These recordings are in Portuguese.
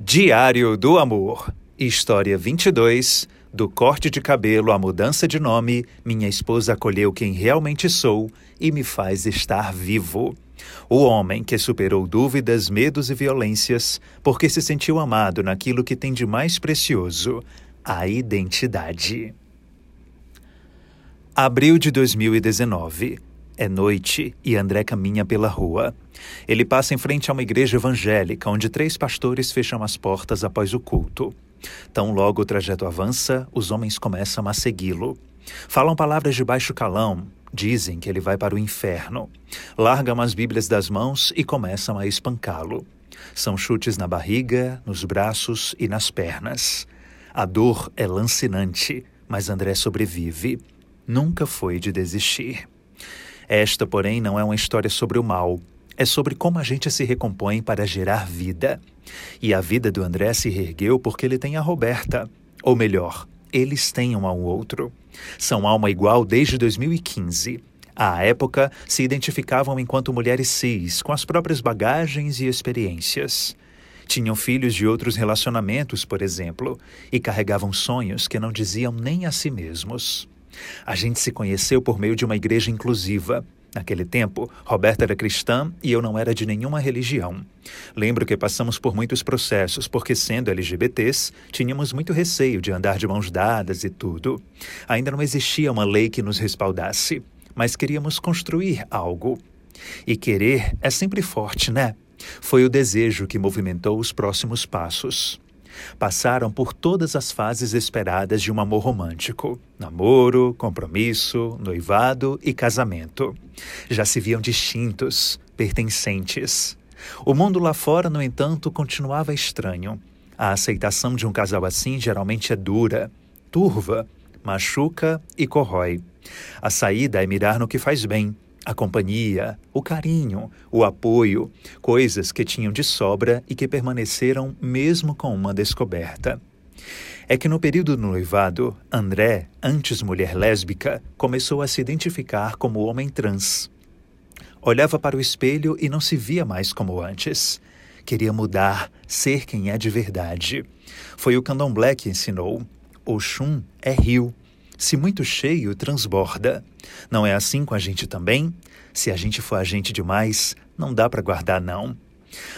Diário do Amor, História 22. Do corte de cabelo à mudança de nome, minha esposa acolheu quem realmente sou e me faz estar vivo. O homem que superou dúvidas, medos e violências porque se sentiu amado naquilo que tem de mais precioso, a identidade. Abril de 2019. É noite e André caminha pela rua. Ele passa em frente a uma igreja evangélica onde três pastores fecham as portas após o culto. Tão logo o trajeto avança, os homens começam a segui-lo. Falam palavras de baixo calão, dizem que ele vai para o inferno. Largam as Bíblias das mãos e começam a espancá-lo. São chutes na barriga, nos braços e nas pernas. A dor é lancinante, mas André sobrevive. Nunca foi de desistir. Esta, porém, não é uma história sobre o mal, é sobre como a gente se recompõe para gerar vida. E a vida do André se reergueu porque ele tem a Roberta. Ou melhor, eles têm um ao outro. São alma igual desde 2015. À época, se identificavam enquanto mulheres cis, com as próprias bagagens e experiências. Tinham filhos de outros relacionamentos, por exemplo, e carregavam sonhos que não diziam nem a si mesmos. A gente se conheceu por meio de uma igreja inclusiva. Naquele tempo, Roberta era cristã e eu não era de nenhuma religião. Lembro que passamos por muitos processos, porque, sendo LGBTs, tínhamos muito receio de andar de mãos dadas e tudo. Ainda não existia uma lei que nos respaldasse, mas queríamos construir algo. E querer é sempre forte, né? Foi o desejo que movimentou os próximos passos. Passaram por todas as fases esperadas de um amor romântico: namoro, compromisso, noivado e casamento. Já se viam distintos, pertencentes. O mundo lá fora, no entanto, continuava estranho. A aceitação de um casal assim geralmente é dura, turva, machuca e corrói. A saída é mirar no que faz bem, a companhia, o carinho, o apoio, coisas que tinham de sobra e que permaneceram mesmo com uma descoberta. É que no período do noivado, André, antes mulher lésbica, começou a se identificar como homem trans. Olhava para o espelho e não se via mais como antes. Queria mudar, ser quem é de verdade. Foi o candomblé que ensinou. Oxum é rio se muito cheio, transborda. Não é assim com a gente também? Se a gente for agente demais, não dá para guardar, não.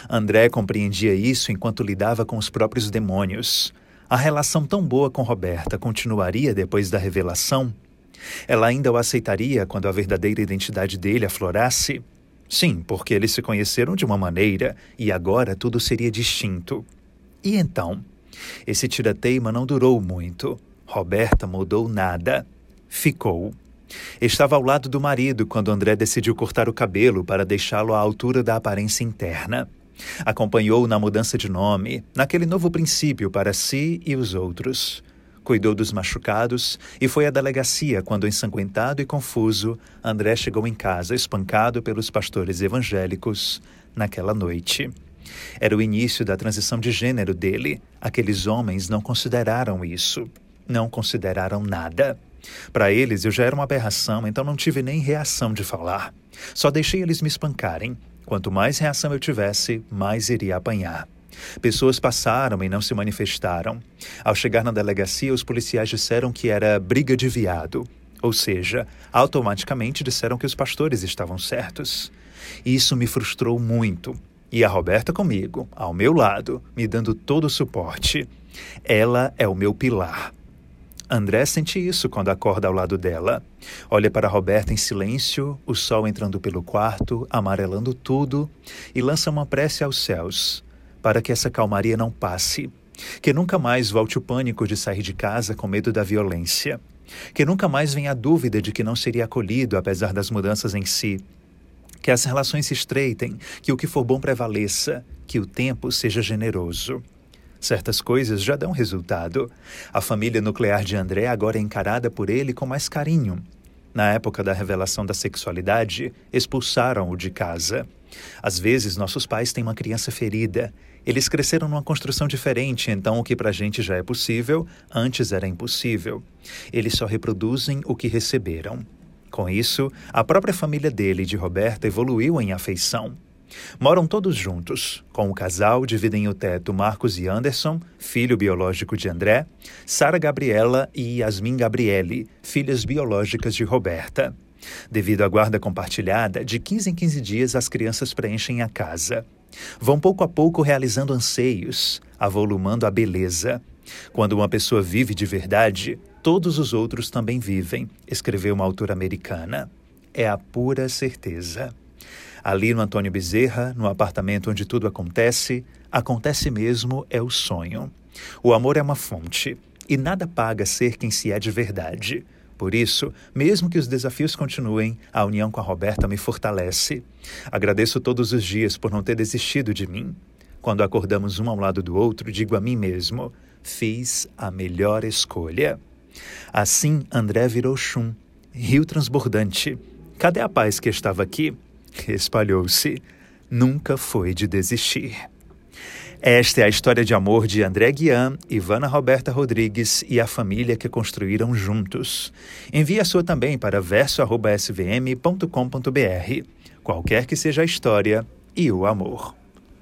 André compreendia isso enquanto lidava com os próprios demônios. A relação tão boa com Roberta continuaria depois da revelação? Ela ainda o aceitaria quando a verdadeira identidade dele aflorasse? Sim, porque eles se conheceram de uma maneira e agora tudo seria distinto. E então? Esse tira-teima não durou muito. Roberta mudou nada. Ficou. Estava ao lado do marido quando André decidiu cortar o cabelo para deixá-lo à altura da aparência interna. Acompanhou-o na mudança de nome, naquele novo princípio para si e os outros. Cuidou dos machucados e foi à delegacia quando, ensanguentado e confuso, André chegou em casa espancado pelos pastores evangélicos naquela noite. Era o início da transição de gênero dele. Aqueles homens não consideraram isso não consideraram nada. Para eles eu já era uma aberração, então não tive nem reação de falar. Só deixei eles me espancarem. Quanto mais reação eu tivesse, mais iria apanhar. Pessoas passaram e não se manifestaram. Ao chegar na delegacia, os policiais disseram que era briga de viado, ou seja, automaticamente disseram que os pastores estavam certos. Isso me frustrou muito. E a Roberta comigo, ao meu lado, me dando todo o suporte. Ela é o meu pilar. André sente isso quando acorda ao lado dela. Olha para Roberta em silêncio, o sol entrando pelo quarto, amarelando tudo, e lança uma prece aos céus, para que essa calmaria não passe. Que nunca mais volte o pânico de sair de casa com medo da violência. Que nunca mais venha a dúvida de que não seria acolhido apesar das mudanças em si. Que as relações se estreitem, que o que for bom prevaleça, que o tempo seja generoso. Certas coisas já dão resultado. A família nuclear de André agora é encarada por ele com mais carinho. Na época da revelação da sexualidade, expulsaram-o de casa. Às vezes, nossos pais têm uma criança ferida. Eles cresceram numa construção diferente, então o que para a gente já é possível, antes era impossível. Eles só reproduzem o que receberam. Com isso, a própria família dele e de Roberta evoluiu em afeição. Moram todos juntos. Com o casal, dividem o teto Marcos e Anderson, filho biológico de André, Sara Gabriela e Yasmin Gabriele, filhas biológicas de Roberta. Devido à guarda compartilhada, de 15 em 15 dias as crianças preenchem a casa. Vão pouco a pouco realizando anseios, avolumando a beleza. Quando uma pessoa vive de verdade, todos os outros também vivem, escreveu uma autora americana. É a pura certeza. Ali no Antônio Bezerra, no apartamento onde tudo acontece, acontece mesmo é o sonho. O amor é uma fonte, e nada paga ser quem se é de verdade. Por isso, mesmo que os desafios continuem, a união com a Roberta me fortalece. Agradeço todos os dias por não ter desistido de mim. Quando acordamos um ao lado do outro, digo a mim mesmo: fiz a melhor escolha. Assim, André virou chum, rio transbordante. Cadê a paz que estava aqui? Espalhou-se. Nunca foi de desistir. Esta é a história de amor de André Guian, Ivana Roberta Rodrigues e a família que construíram juntos. Envie a sua também para verso.svm.com.br. Qualquer que seja a história e o amor.